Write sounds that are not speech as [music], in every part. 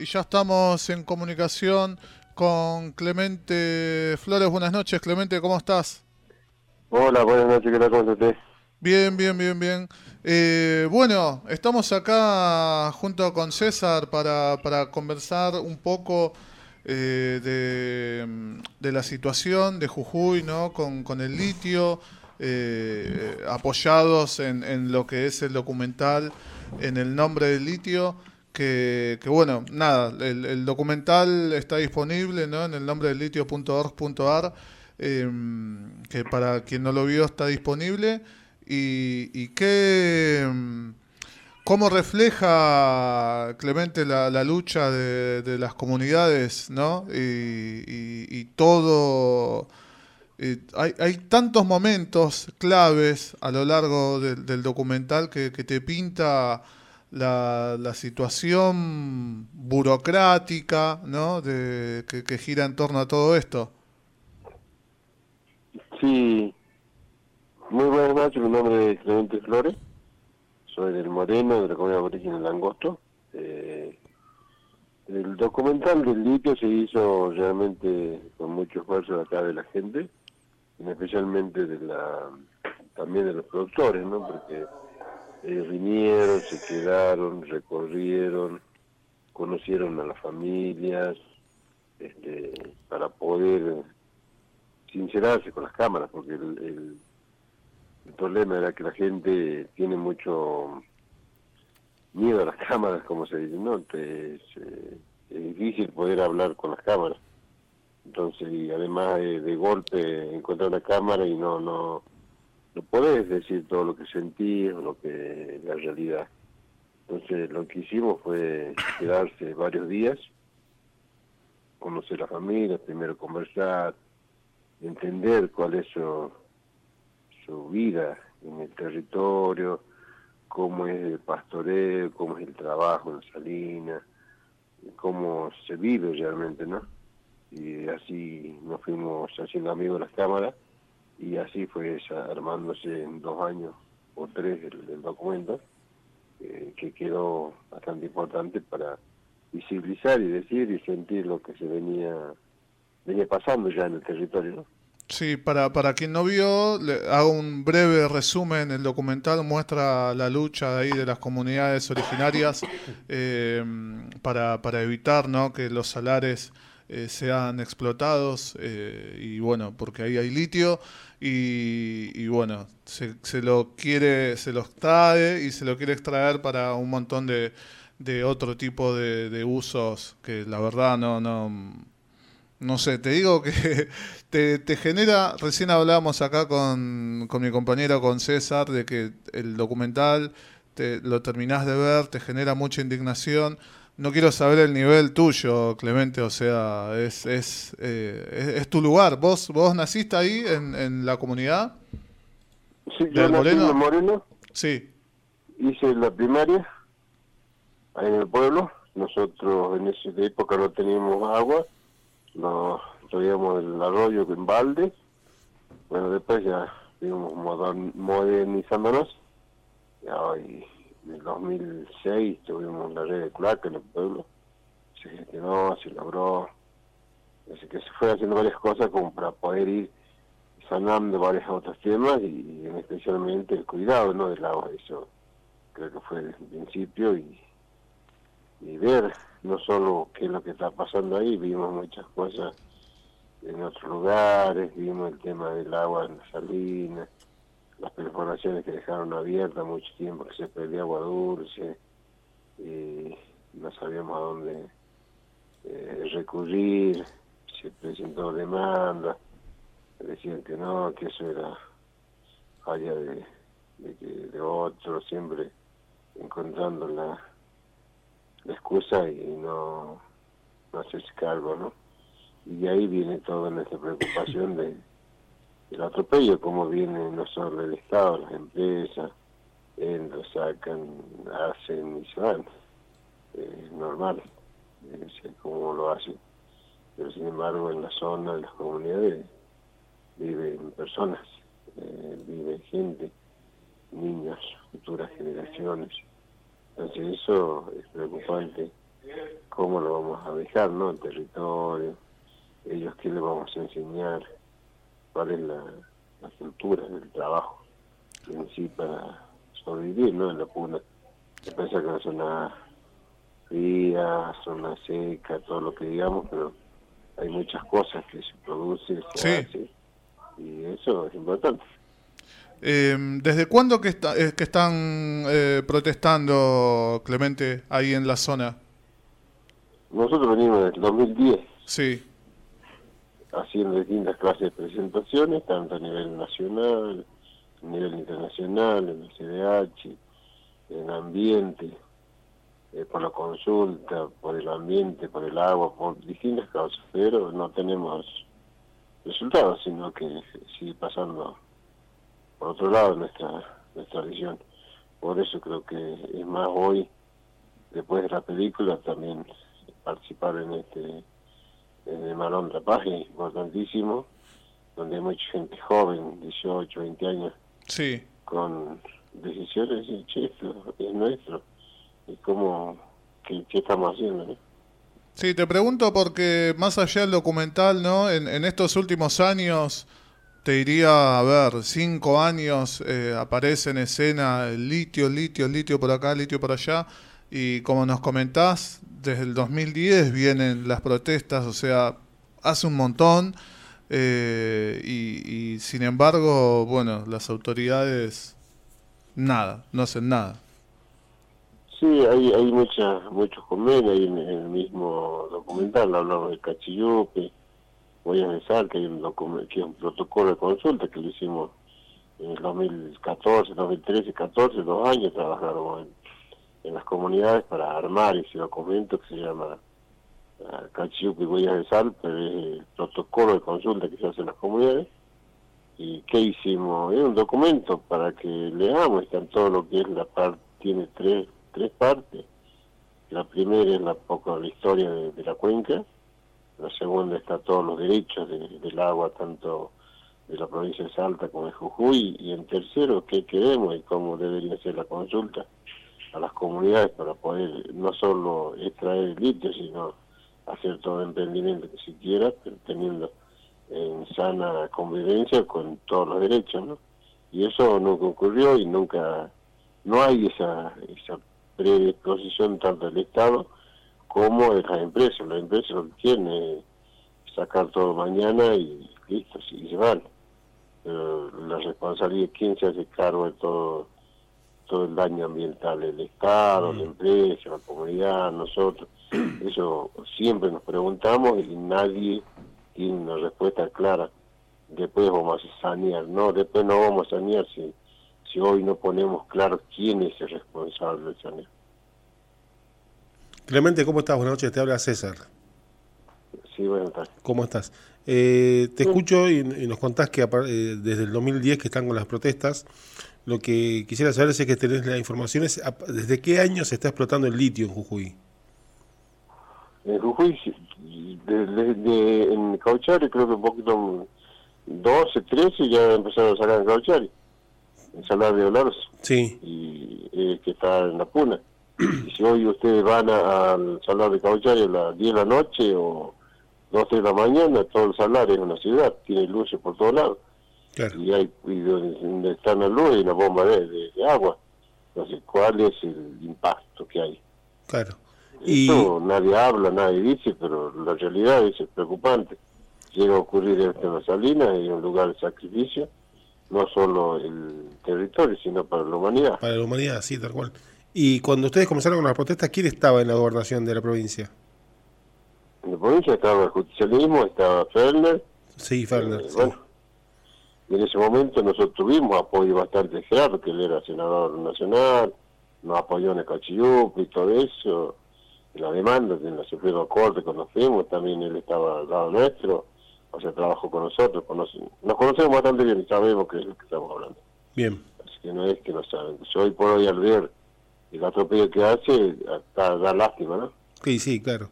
Y ya estamos en comunicación con Clemente Flores. Buenas noches, Clemente, ¿cómo estás? Hola, buenas noches, ¿qué tal? ¿Cómo estás? Bien, bien, bien, bien. Eh, bueno, estamos acá junto con César para, para conversar un poco eh, de, de, la situación de Jujuy, ¿no? Con, con el litio, eh, apoyados en, en lo que es el documental en el nombre del litio que, bueno, nada, el, documental está disponible ¿no? en el nombre del litio.org.ar, em, que para quien no lo vio está disponible, y, y que, em, cómo refleja Clemente la, lucha de, las comunidades, ¿no? Y, todo... hay, hay, tantos momentos claves a lo largo del documental que te pinta la, la situación burocrática ¿no? de, que, gira en torno a todo esto. Sí, muy buenas noches, mi nombre es Clemente Flores, soy del Moreno, de la comunidad aborigen del Angosto. Eh, el documental del litio se hizo realmente con mucho esfuerzo de acá de la gente, especialmente de la también de los productores, ¿no? Porque ellos vinieron, se quedaron, recorrieron, conocieron a las familias, este, para poder sincerarse con las cámaras, porque el, problema era que la gente tiene mucho miedo a las [laughs] cámaras, como se dice, ¿no? es, difícil poder hablar con las cámaras. Entonces, y además de golpe encontrar una cámara y no, no, no podés decir todo lo que sentís o lo que la realidad. Entonces lo que hicimos fue quedarse varios días, conocer la familia, primero conversar, entender cuál es su, su vida en el territorio, cómo es el pastoreo, cómo es el trabajo en la salina, cómo se vive realmente, ¿no? Y así nos fuimos haciendo amigos de las cámaras y así fue armándose en dos años o tres el, documento, eh, que quedó bastante importante para visibilizar y decir y sentir lo que se venía venía pasando ya en el territorio. ¿no? Sí, para, para quien no vio, le hago un breve resumen. El documental muestra la lucha de ahí de las comunidades originarias eh, para, para evitar ¿no? que los salares eh, sean explotados eh, y bueno, porque ahí hay litio y, bueno, se, se, lo quiere, se lo extrae y se lo quiere extraer para un montón de, de otro tipo de, usos que la verdad no, no, no sé, te digo que [laughs] te, te genera, recién hablábamos acá con, con mi compañero, con César, de que el documental te, lo terminás de ver, te genera mucha indignación no quiero saber el nivel tuyo, Clemente, o sea, es, es, eh, es, tu lugar. ¿Vos vos naciste ahí en, en la comunidad? Sí, yo nací en Moreno. Sí. Hice la primaria en el pueblo. Nosotros en esa época no teníamos agua, nos traíamos el arroyo en balde. Bueno, después ya fuimos modernizándonos. Hoy en el 2006 tuvimos la red de cloaca en el pueblo, se gestionó, se logró, así que se fue haciendo varias cosas como para poder ir sanando varios otros temas y, especialmente el cuidado ¿no? del agua, eso creo que fue el principio y, y ver no solo qué es lo que está pasando ahí, vimos muchas cosas en otros lugares, vimos el tema del agua en las salinas, las perforaciones que dejaron abiertas mucho tiempo, que se perdía agua dulce, y no sabíamos a dónde eh, recurrir, se presentó demanda, decían que no, que eso era falla de, de, de otro, siempre encontrando la, la excusa y no, no hacerse cargo, ¿no? Y de ahí viene toda nuestra preocupación de el atropello, como viene no solo el Estado, las empresas, eh, lo sacan, hacen y se van. Es normal, es como lo hacen. Pero sin embargo, en la zona, en las comunidades, viven personas, eh, vive gente, niños, futuras generaciones. Entonces eso es preocupante cómo lo vamos a dejar, ¿no? El territorio, ellos qué les vamos a enseñar, cuál es la, la cultura del trabajo en sí para sobrevivir, ¿no? En la puna. Se piensa que es una zona fría, zona seca, todo lo que digamos, pero hay muchas cosas que se producen, se hace, y eso es importante. Eh, ¿Desde cuándo que, está, que están eh, protestando, Clemente, ahí en la zona? Nosotros venimos desde el 2010. Sí. Haciendo distintas clases de presentaciones, tanto a nivel nacional, a nivel internacional, en el CDH, en ambiente, eh, por la consulta, por el ambiente, por el agua, por distintas causas, pero no tenemos resultados, sino que sigue pasando por otro lado nuestra nuestra visión. Por eso creo que es más hoy, después de la película, también participar en este en el Malón Rapaje, importantísimo, donde hay mucha gente joven, 18, 20 años, sí. con decisiones y che, es nuestro. Y cómo, qué, estamos haciendo, ¿no? Sí, te pregunto porque más allá del documental, ¿no? En, en estos últimos años te diría, a ver, cinco años eh, aparece en escena el litio, litio, litio por acá, litio por allá, y como nos comentás, desde el 2010 vienen las protestas, o sea, hace un montón, eh, y, sin embargo, bueno, las autoridades, nada, no hacen nada. Sí, hay, hay muchas, muchos convenios en, el mismo documental, hablamos de Cachillupe, voy a pensar que hay un, que un protocolo de consulta que lo hicimos en el 2014, 2013, 14, dos años trabajamos en, las comunidades para armar ese documento que se llama Cachiupi Huellas de Sal, pero es el protocolo de consulta que se hace en las comunidades. ¿Y qué hicimos? Es un documento para que leamos, está todo lo que es la parte, tiene tres, tres partes. La primera es la poco la historia de la cuenca, la segunda está todos los derechos del agua, tanto de la provincia de Salta como de Jujuy, y en tercero, qué queremos y cómo debería ser la consulta a las comunidades para poder no solo extraer el litio, sino hacer todo emprendimiento que se quiera, teniendo en sana convivencia con todos los derechos, ¿no? Y eso nunca ocurrió y nunca, no hay esa, esa predisposición tanto del Estado como de las empresas. Las empresas lo que quieren es sacar todo mañana y listo, y se van. Pero la responsabilidad, ¿quién se hace cargo de todo todo el daño ambiental? El Estado, la mm. empresa, la comunidad, nosotros. [clears throat] Eso siempre nos preguntamos y nadie tiene una respuesta clara. Después vamos a sanear, no, después no vamos a sanear si, si hoy no ponemos claro quién es el responsable del sanear. Clemente, ¿cómo estás? Buenas noches, te habla César. Sí, buenas tardes. ¿Cómo estás? Eh, te escucho y, nos contás que eh, desde el 2010 que están con las protestas, lo que quisiera saber es que tenés la información, es ¿desde qué año se está explotando el litio en Jujuy? En Jujuy, desde en Cauchari creo que un poquito, 12, 13 ya empezaron a sacar en Cauchari, en Salar de Olaros. Sí. Y eh, que está en la Puna [clears throat] y si hoy ustedes van al Salar de Cauchari a las 10 de la noche o 12 de la mañana, todo el Salar es una ciudad, tiene luces por todos lados. Y hay donde están las luces y una bomba de, agua. Entonces, ¿cuál es el impacto que hay? Claro. Nadie habla, nadie dice, pero la realidad es preocupante. Llega a ocurrir esto en la Salina, en un lugar de sacrificio, no solo el territorio, sino para la humanidad. Para la humanidad, sí, tal cual. Y cuando ustedes comenzaron con las protestas, ¿quién estaba en la gobernación de la provincia? En la provincia estaba el justicialismo, estaba Ferner. Sí, Ferner. Eh, bueno, en ese momento nosotros tuvimos apoyo bastante claro, porque él era senador nacional, nos apoyó en el Cachiyup y todo eso. la demanda en la Suprema Corte conocemos, también él estaba al lado nuestro, o sea, trabajó con nosotros, nos conocemos bastante bien y sabemos qué es lo que estamos hablando. Bien. Así que no es que no saben. Yo hoy por hoy al ver el atropello que hace da, lástima, ¿no? Sí, sí, claro.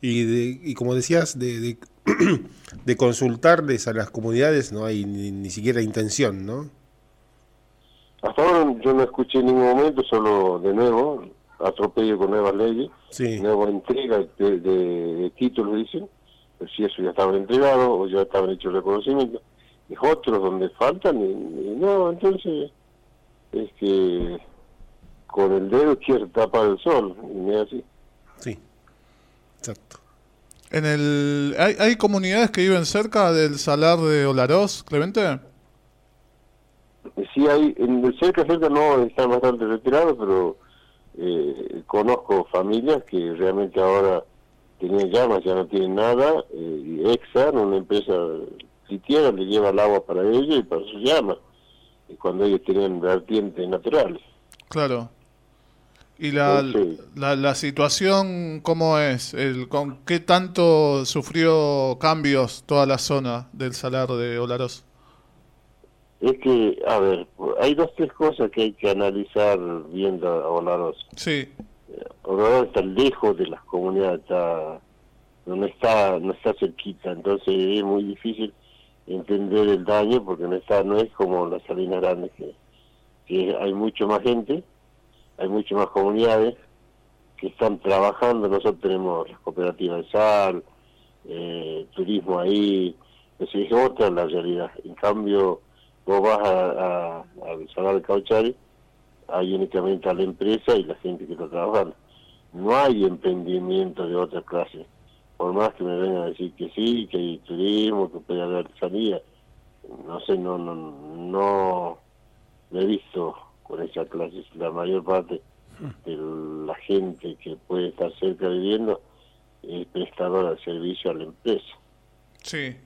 Y, de, y como decías, de, de, [clears throat] de, consultarles a las comunidades no hay ni, siquiera intención, ¿no? Hasta ahora yo no escuché en ningún momento, solo de nuevo, atropello con nuevas leyes, Sí. nueva entrega de, de- de títulos, dicen, pero si eso ya estaban entregados o ya estaban hechos reconocimientos, y otros donde faltan, y, y no, entonces es que con el dedo quiere tapar el sol, y es así. Sí. Exacto. En el, ¿hay, ¿Hay comunidades que viven cerca del salar de Olaroz, Clemente? Sí hay, en el cerca, cerca no, están bastante retirados, pero eh, conozco familias que realmente ahora tenían llamas, ya no tienen nada, eh, y Exxon, una empresa litiera, le lleva el agua para ellos y para sus llamas, cuando ellos tenían vertientes naturales. Claro. ¿Y la, Sí. la, la situación cómo es? El, ¿Con qué tanto sufrió cambios toda la zona del salar de Olaroz? Es que, a ver, hay dos, tres cosas que hay que analizar viendo a Olaroz. Sí, Olaroz está lejos de las comunidades, está, no está, no está cerquita, entonces es muy difícil entender el daño porque no está, no es como las salinas grandes que, que hay mucho más gente, hay mucho más comunidades que están trabajando, nosotros tenemos las cooperativas de sal, eh, turismo ahí, es es otra la realidad. En cambio, vos vas a, a, al Salar de Cauchari, hay únicamente a la empresa y la gente que está trabajando. No hay emprendimiento de otra clase. Por más que me vengan a decir que sí, que hay turismo, que puede haber artesanía, no sé, no, no, no me he visto con esa clase. La mayor parte de la gente que puede estar cerca viviendo es prestadora de servicio a la empresa. sí.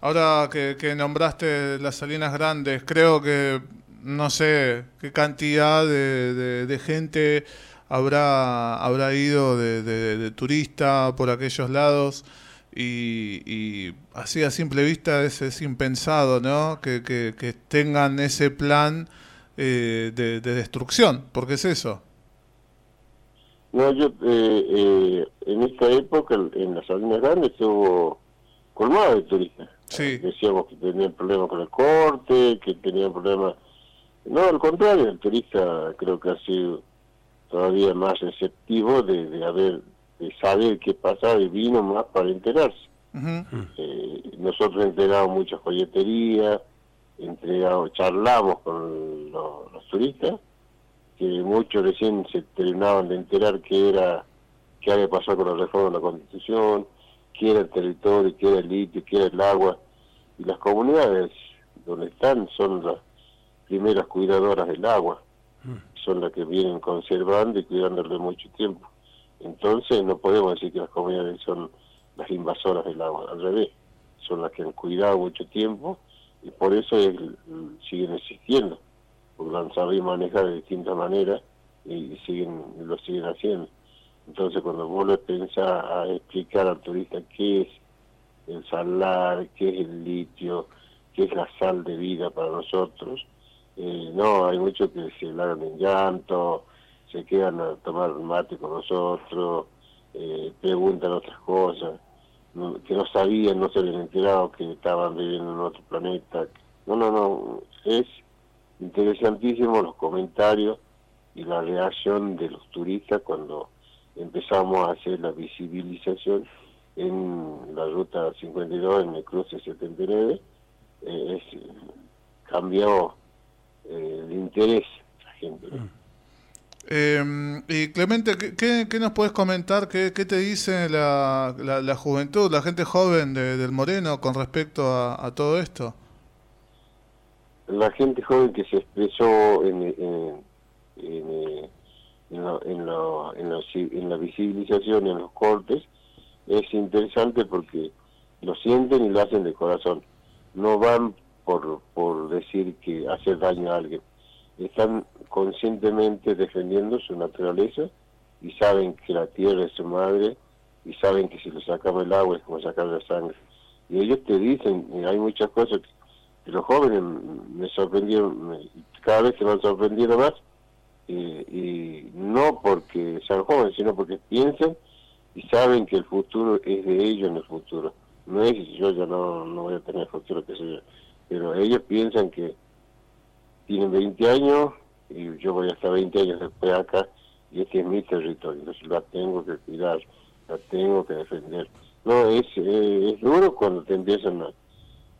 Ahora que, nombraste las Salinas Grandes, creo que no sé qué cantidad de, de- gente habrá, habrá ido de, turista por aquellos lados y, así a simple vista es, impensado, ¿no? Que- que tengan ese plan eh, de, de destrucción, porque es eso. No, yo eh, eh, en esta época en las Salinas Grandes estuvo colmado de turistas. Sí. Decíamos que tenían problemas con el corte, que tenían problemas... No, al contrario, el turista creo que ha sido todavía más receptivo de, de haber de saber qué pasaba y vino más para enterarse. Ujú. Eh, nosotros entregamos muchas joyeterías, entregamos, charlamos con lo- los turistas, que muchos recién se terminaban de enterar que era, qué había pasado con la reforma de la Constitución, qué era el territorio, qué era el litio, qué era el agua, y las comunidades donde están son las primeras cuidadoras del agua, son las que vienen conservando y cuidándolo mucho tiempo. Entonces no podemos decir que las comunidades son las invasoras del agua, al revés, son las que han cuidado mucho tiempo y por eso es- siguen existiendo, porque lo han sabido de distintas maneras y siguen lo siguen haciendo. Entonces cuando vos le pensás a explicar al turista qué es el salar, qué es el litio, qué es la sal de vida para nosotros, eh, no, hay muchos que se largan en llanto, se quedan a tomar mate con nosotros, eh, preguntan otras cosas, que no sabían, no se habían enterado que estaban viviendo en otro planeta. No, no, no, es interesantísimo los comentarios y la reacción de los turistas cuando empezamos a hacer la visibilización en la ruta 52, en el cruce 79, eh, es, cambió eh, el interés de la gente. ¿no? Eh, y Clemente, ¿qué, qué, nos puedes comentar? ¿Qué, qué te dice la, la, la juventud, la gente joven de- del Moreno con respecto a, todo esto? la gente joven que se expresó en, en, lo- en, lo- en la visibilización, en los cortes, es interesante porque lo sienten y lo hacen de corazón. No van por, por decir que hacer daño a alguien. Están conscientemente defendiendo su naturaleza y saben que la tierra es su madre y saben que si le sacamos el agua es como sacar la sangre. Y ellos te dicen, hay muchas cosas que que los jóvenes me sorprendieron, me- cada vez se van sorprendiendo más, y, y no porque sean jóvenes, sino porque piensan y saben que el futuro es de ellos en el futuro. No es yo ya no, no voy a tener futuro, que sé yo, pero ellos piensan que tienen 20 años y yo voy a estar 20 años después acá y este es mi territorio, entonces la tengo que cuidar, la tengo que defender. No, es, eh, es duro cuando te empiezan a,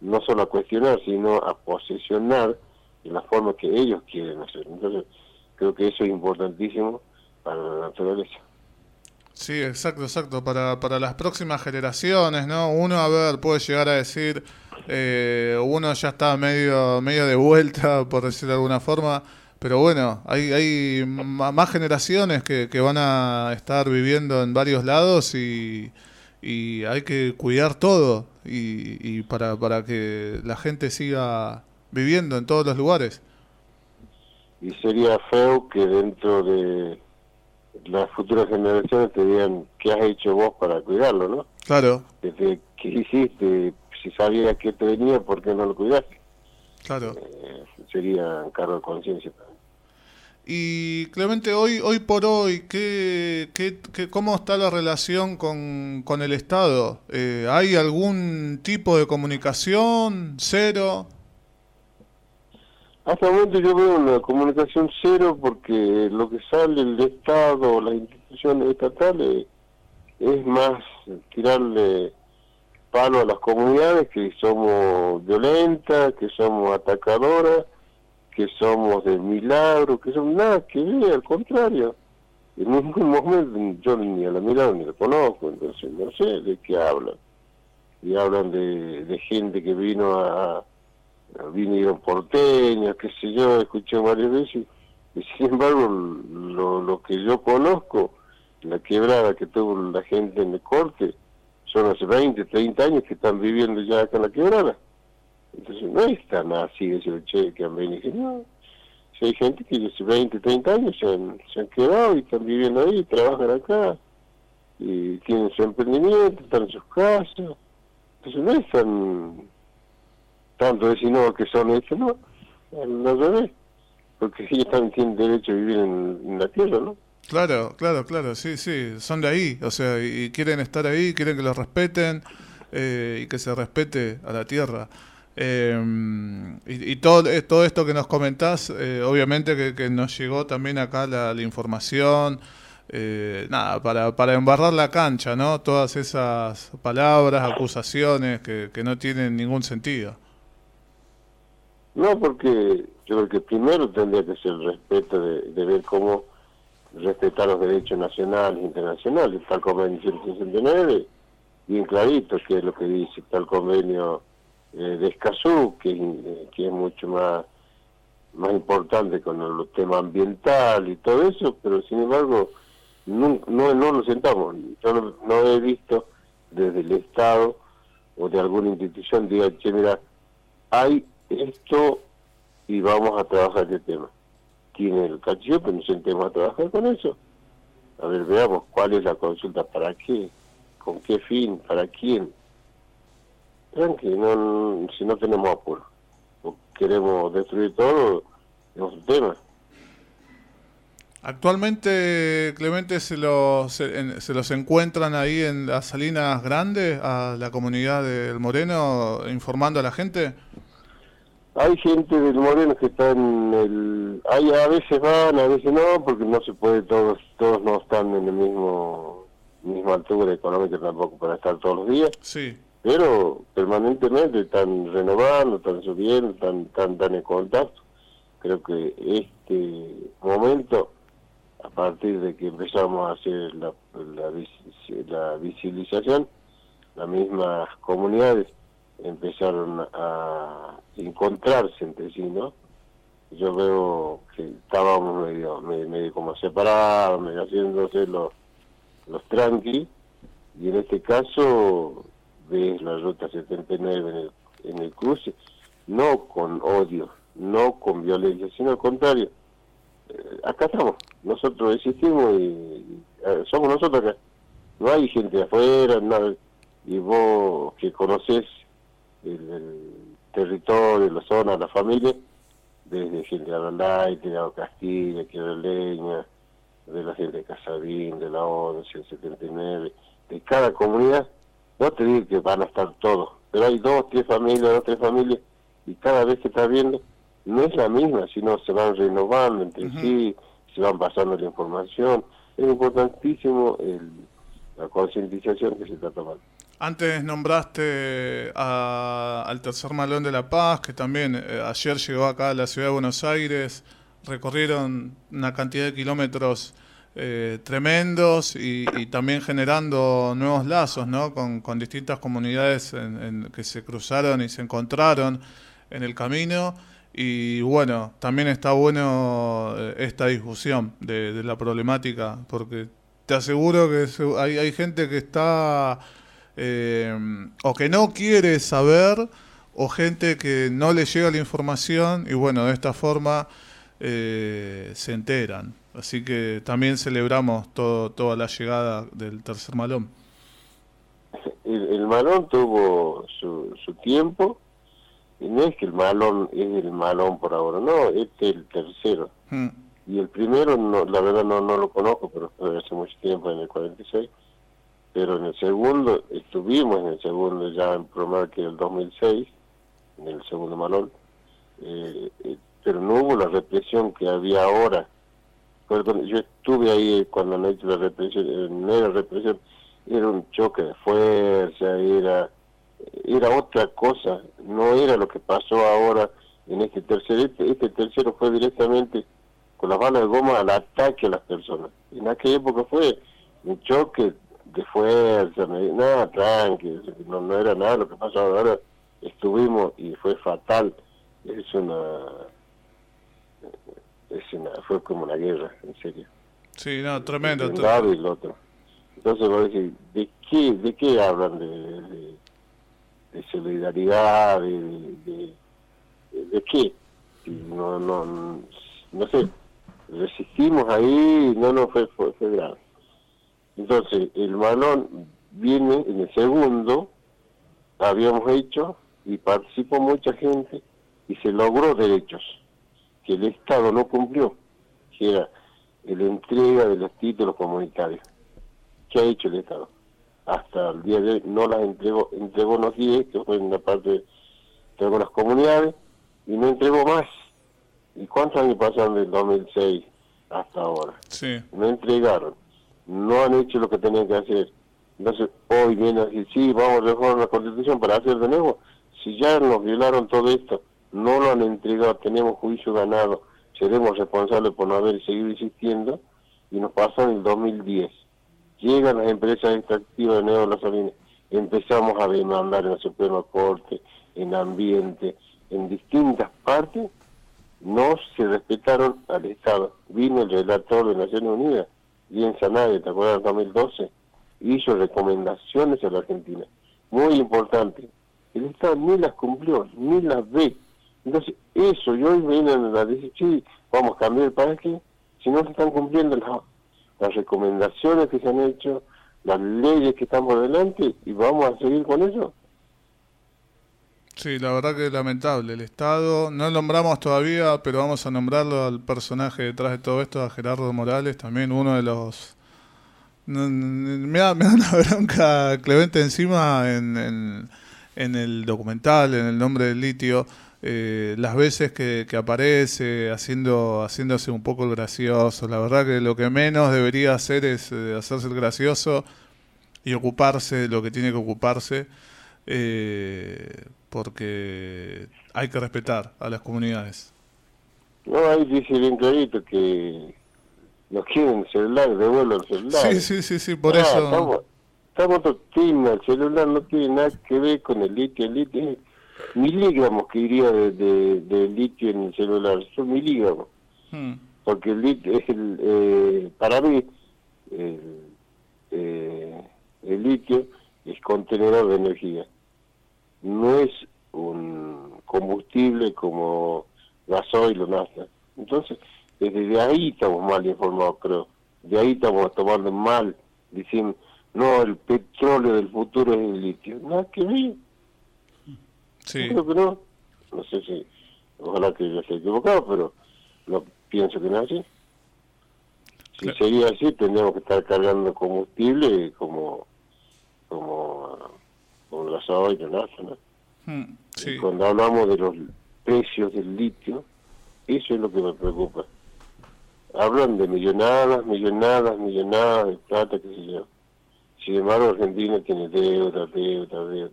no solo a cuestionar, sino a posesionar de la forma que ellos quieren hacer. Entonces, creo que eso es importantísimo para la naturaleza. Sí, exacto, exacto. Para, para las próximas generaciones, ¿no? Uno, a ver, puede llegar a decir, eh, uno ya está medio, medio de vuelta, por decirlo de alguna forma, pero bueno, hay, hay más generaciones que, que van a estar viviendo en varios lados y, y hay que cuidar todo y, y para, para que la gente siga viviendo en todos los lugares. Y sería feo que dentro de las futuras generaciones te digan qué has hecho vos para cuidarlo, ¿no? Claro. Desde qué hiciste, si sabías que te venía, ¿por qué no lo cuidaste? Claro. Eh, sería cargo de conciencia. Y Clemente, hoy hoy por hoy, ¿qué, qué, qué cómo está la relación con, con el Estado? Eh, ¿Hay algún tipo de comunicación? ¿Cero? Hasta el momento yo veo una comunicación cero porque lo que sale del Estado, las instituciones estatales, es más tirarle palo a las comunidades que somos violentas, que somos atacadoras que somos de milagro, que son nada que ver, al contrario. En ningún momento yo ni a la milagro ni la conozco, entonces no sé de qué hablan. Y hablan de, de gente que vino a, vinieron porteños, qué sé yo, escuché varias veces, y sin embargo lo, lo que yo conozco, la quebrada que tuvo la gente en el corte, son hace 20, 30 años que están viviendo ya acá en la quebrada. Entonces no es tan así decir, che, que han venido. No, si hay gente que hace 20, 30 años se han, se han quedado y están viviendo ahí, trabajan acá, y tienen su emprendimiento, están en sus casas. Entonces no es tan, tanto decir no que son estos, no, no revés, porque [laughs] ellos también tienen derecho a vivir en, la tierra, ¿no? Claro, claro, claro, sí, sí, son de ahí, o sea, y quieren estar ahí, quieren que los respeten eh, y que se respete a la tierra. Eh, y, todo, eh, todo esto que nos comentás, eh, obviamente que, nos llegó también acá la, información, eh, nada, para, para embarrar la cancha, ¿no? Todas esas palabras, acusaciones que, que no tienen ningún sentido. No, porque yo creo que primero tendría que ser el respeto de, ver cómo respetar los derechos nacionales e internacionales, tal convenio 169, bien clarito que es lo que dice tal convenio eh, de Escazú, que, eh, que es mucho más más importante con el tema ambiental y todo eso, pero sin embargo no, no, no lo sentamos. Yo no, he visto desde el Estado o de alguna institución diga, che, mira, hay esto y vamos a trabajar este tema. Tiene el cachillo, pero nos sentemos a trabajar con eso. A ver, veamos cuál es la consulta, para qué, con qué fin, para quién tranqui, no, si no tenemos apuro. O queremos destruir todo, es un tema. Actualmente, Clemente, ¿se los, se, los encuentran ahí en las salinas grandes, a la comunidad del Moreno, informando a la gente? Hay gente del Moreno que está en el... Hay, a veces van, a veces no, porque no se puede, todos todos no están en el mismo misma altura económica tampoco para estar todos los días. Sí pero permanentemente están renovando, están subiendo, están, están, en contacto. Creo que este momento, a partir de que empezamos a hacer la, la, visibilización, las mismas comunidades empezaron a encontrarse entre sí, ¿no? Yo veo que estábamos medio, medio, como separados, medio haciéndose los, los tranqui, y en este caso ves la ruta 79 en el, en el cruce, no con odio, no con violencia, sino al contrario. Eh, acá estamos, nosotros existimos y, eh, somos nosotros acá. No hay gente afuera, nada. Y vos que conoces el, territorio, la zona, la familia, desde gente de Alandai, de Castilla, de Leña, de la gente de Casabín, de la 11, el 79, de cada comunidad, no te digo que van a estar todos, pero hay dos, tres familias, dos, tres familias, y cada vez que estás viendo, no es la misma, sino se van renovando entre sí, se van pasando la información. Es importantísimo la concientización que se está tomando. Antes nombraste al tercer malón de La Paz, que también eh, ayer llegó acá a la ciudad de Buenos Aires, recorrieron una cantidad de kilómetros eh, tremendos y, también generando nuevos lazos ¿no? con, distintas comunidades en, que se cruzaron y se encontraron en el camino. Y bueno, también está bueno eh, esta discusión de, la problemática, porque te aseguro que hay gente que está eh, o que no quiere saber o gente que no le llega la información y bueno, de esta forma eh, se enteran. Así que también celebramos todo, toda la llegada del tercer malón. El, malón tuvo su, su tiempo y no es que el malón es el malón por ahora, no, este es el tercero. Hmm. Y el primero, no, la verdad no, no lo conozco, pero hace mucho tiempo, en el 46 pero en el segundo, estuvimos en el segundo ya en promedio que el 2006, en el segundo malón, eh, eh, pero no hubo la represión que había ahora. Perdón, yo estuve ahí cuando no la represión, eh, no era represión, era un choque de fuerza, era, era otra cosa, no era lo que pasó ahora en este tercero. Este, este tercero fue directamente con las balas de goma al ataque a las personas. En aquella época fue un choque de fuerza, me nada, tranqui, no, no era nada lo que pasó ahora, estuvimos y fue fatal, es una, es una, fue como una guerra, en serio. Sí, no, tremendo. Un lado y el otro. Entonces vos decís, ¿de qué, de qué hablan? De, de, solidaridad, de, de, de, qué? No, no, no sé, resistimos ahí, no, no, fue, fue, fue grave. Entonces, el balón viene en el segundo, habíamos hecho y participó mucha gente y se logró derechos que el Estado no cumplió, que era la entrega de los títulos comunitarios. ¿Qué ha hecho el Estado? Hasta el día de hoy no las entregó, entregó unos 10, que fue en la parte de algunas comunidades, y no entregó más. ¿Y cuántos años pasaron del 2006 hasta ahora? Sí. No entregaron no han hecho lo que tenían que hacer. Entonces, hoy viene a decir, sí, vamos a reformar la Constitución para hacer de nuevo. Si ya nos violaron todo esto, no lo han entregado, tenemos juicio ganado, seremos responsables por no haber seguido insistiendo, y nos pasó en el 2010. Llegan las empresas extractivas de Nuevo Las empezamos a demandar en la Suprema Corte, en ambiente, en distintas partes, no se respetaron al Estado. Vino el relator de Naciones Unidas bien Sanade, ¿te acuerdas? En 2012, hizo recomendaciones a la Argentina, muy importante. El Estado ni las cumplió, ni las ve. Entonces, eso, y hoy vienen a decir, sí, vamos a cambiar el que si no se están cumpliendo las, las recomendaciones que se han hecho, las leyes que están por delante, y vamos a seguir con eso. Sí, la verdad que lamentable. El Estado, no nombramos todavía, pero vamos a nombrarlo al personaje detrás de todo esto, a Gerardo Morales, también uno de los... Me da, me da una bronca Clemente encima en, en, el documental, en el nombre del litio, eh, las veces que, que, aparece haciendo haciéndose un poco el gracioso. La verdad que lo que menos debería hacer es eh, hacerse el gracioso y ocuparse de lo que tiene que ocuparse. Eh, porque hay que respetar a las comunidades. No, ahí dice bien clarito que nos quieren celular, devuelvan el celular. Sí, sí, sí, sí, por ah, eso. Estamos, estamos el celular no tiene nada que ver con el litio, el litio es miligramos que iría de, de, litio en el celular, son miligramos. Hmm. Porque el litio es el, eh, para mí, el, eh, el litio es contenedor de energía no es un combustible como gasoil o nafta. Entonces, desde ahí estamos mal informados, creo. De ahí estamos tomando mal, diciendo, no, el petróleo del futuro es el litio. Nada que ver. Sí. Creo que no. No sé si, ojalá que yo esté equivocado, pero no pienso que no es así. Si sería así, tendríamos que estar cargando combustible como como gasoil o nafta, ¿no? Hmm, cuando hablamos de los precios del litio, eso es lo que me preocupa. hablan de millonadas, millonadas, millonadas de plata, qué sé yo. Sin embargo, Argentina tiene deuda, deuda, deuda.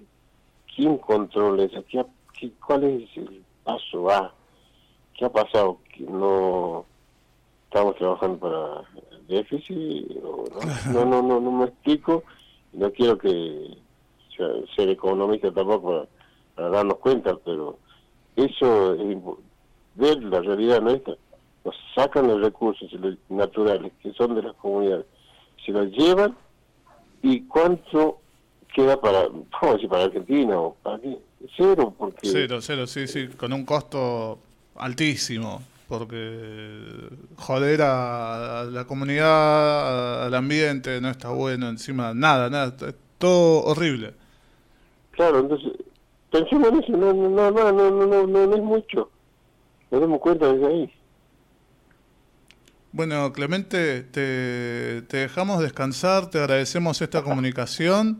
¿Quién controla eso? ¿Qué, qué, cuál es el paso A? ¿Qué ha pasado? Que no estamos trabajando para el déficit. ¿O no? [laughs] no, no, no, no me explico. No quiero que ser económica tampoco para, darnos cuenta, pero eso es ver la realidad nuestra. Nos sacan los recursos naturales que son de las comunidades, se los llevan y cuánto queda para, vamos decir, para Argentina o para qué? Cero, porque... Cero, cero, sí, sí, con un costo altísimo, porque joder a, la comunidad, al ambiente, no está bueno, encima nada, nada, todo horrible. Claro, entonces, pensemos en eso, no, no, no, no, no, no, es mucho, nos damos cuenta desde ahí. Bueno, Clemente, te, te, dejamos descansar, te agradecemos esta comunicación.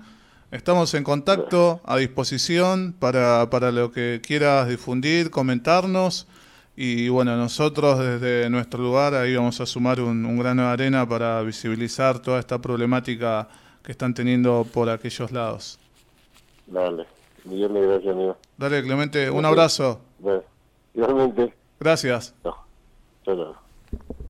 Estamos en contacto, a disposición para, para lo que quieras difundir, comentarnos. Y bueno, nosotros desde nuestro lugar ahí vamos a sumar un, un grano de arena para visibilizar toda esta problemática que están teniendo por aquellos lados. Dale, millones de gracias, amigo. Dale, Clemente, un abrazo. Bueno, igualmente. Gracias. No, chao, chao.